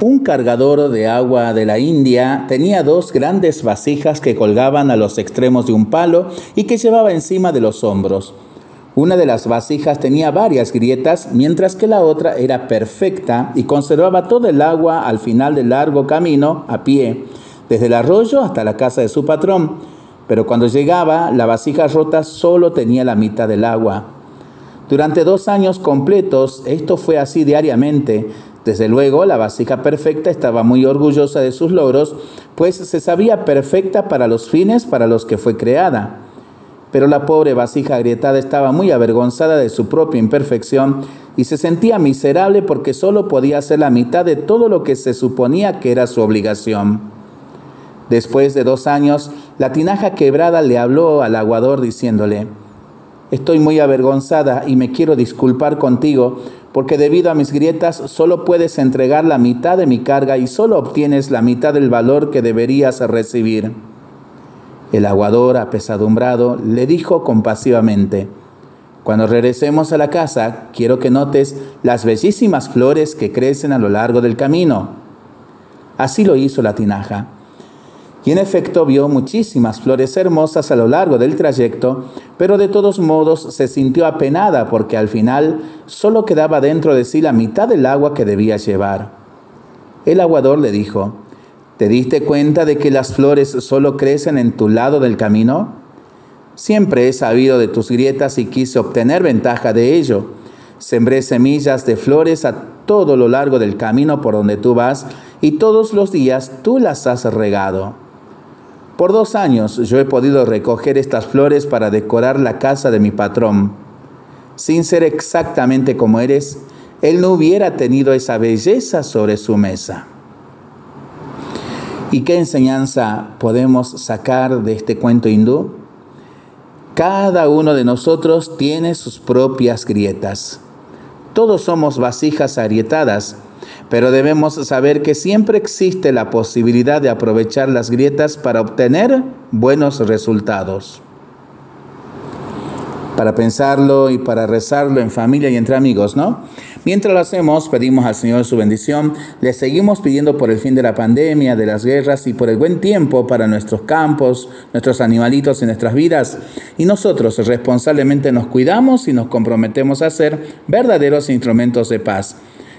Un cargador de agua de la India tenía dos grandes vasijas que colgaban a los extremos de un palo y que llevaba encima de los hombros. Una de las vasijas tenía varias grietas, mientras que la otra era perfecta y conservaba todo el agua al final del largo camino a pie, desde el arroyo hasta la casa de su patrón. Pero cuando llegaba, la vasija rota solo tenía la mitad del agua. Durante dos años completos, esto fue así diariamente, desde luego, la vasija perfecta estaba muy orgullosa de sus logros, pues se sabía perfecta para los fines para los que fue creada. Pero la pobre vasija agrietada estaba muy avergonzada de su propia imperfección y se sentía miserable porque solo podía hacer la mitad de todo lo que se suponía que era su obligación. Después de dos años, la tinaja quebrada le habló al aguador diciéndole, Estoy muy avergonzada y me quiero disculpar contigo porque debido a mis grietas solo puedes entregar la mitad de mi carga y solo obtienes la mitad del valor que deberías recibir. El aguador, apesadumbrado, le dijo compasivamente, Cuando regresemos a la casa, quiero que notes las bellísimas flores que crecen a lo largo del camino. Así lo hizo la tinaja y en efecto vio muchísimas flores hermosas a lo largo del trayecto, pero de todos modos se sintió apenada porque al final solo quedaba dentro de sí la mitad del agua que debía llevar. El aguador le dijo, ¿te diste cuenta de que las flores solo crecen en tu lado del camino? Siempre he sabido de tus grietas y quise obtener ventaja de ello. Sembré semillas de flores a todo lo largo del camino por donde tú vas y todos los días tú las has regado. Por dos años yo he podido recoger estas flores para decorar la casa de mi patrón. Sin ser exactamente como eres, él no hubiera tenido esa belleza sobre su mesa. ¿Y qué enseñanza podemos sacar de este cuento hindú? Cada uno de nosotros tiene sus propias grietas. Todos somos vasijas agrietadas pero debemos saber que siempre existe la posibilidad de aprovechar las grietas para obtener buenos resultados. Para pensarlo y para rezarlo en familia y entre amigos, ¿no? Mientras lo hacemos, pedimos al Señor su bendición, le seguimos pidiendo por el fin de la pandemia, de las guerras y por el buen tiempo para nuestros campos, nuestros animalitos y nuestras vidas. Y nosotros responsablemente nos cuidamos y nos comprometemos a ser verdaderos instrumentos de paz.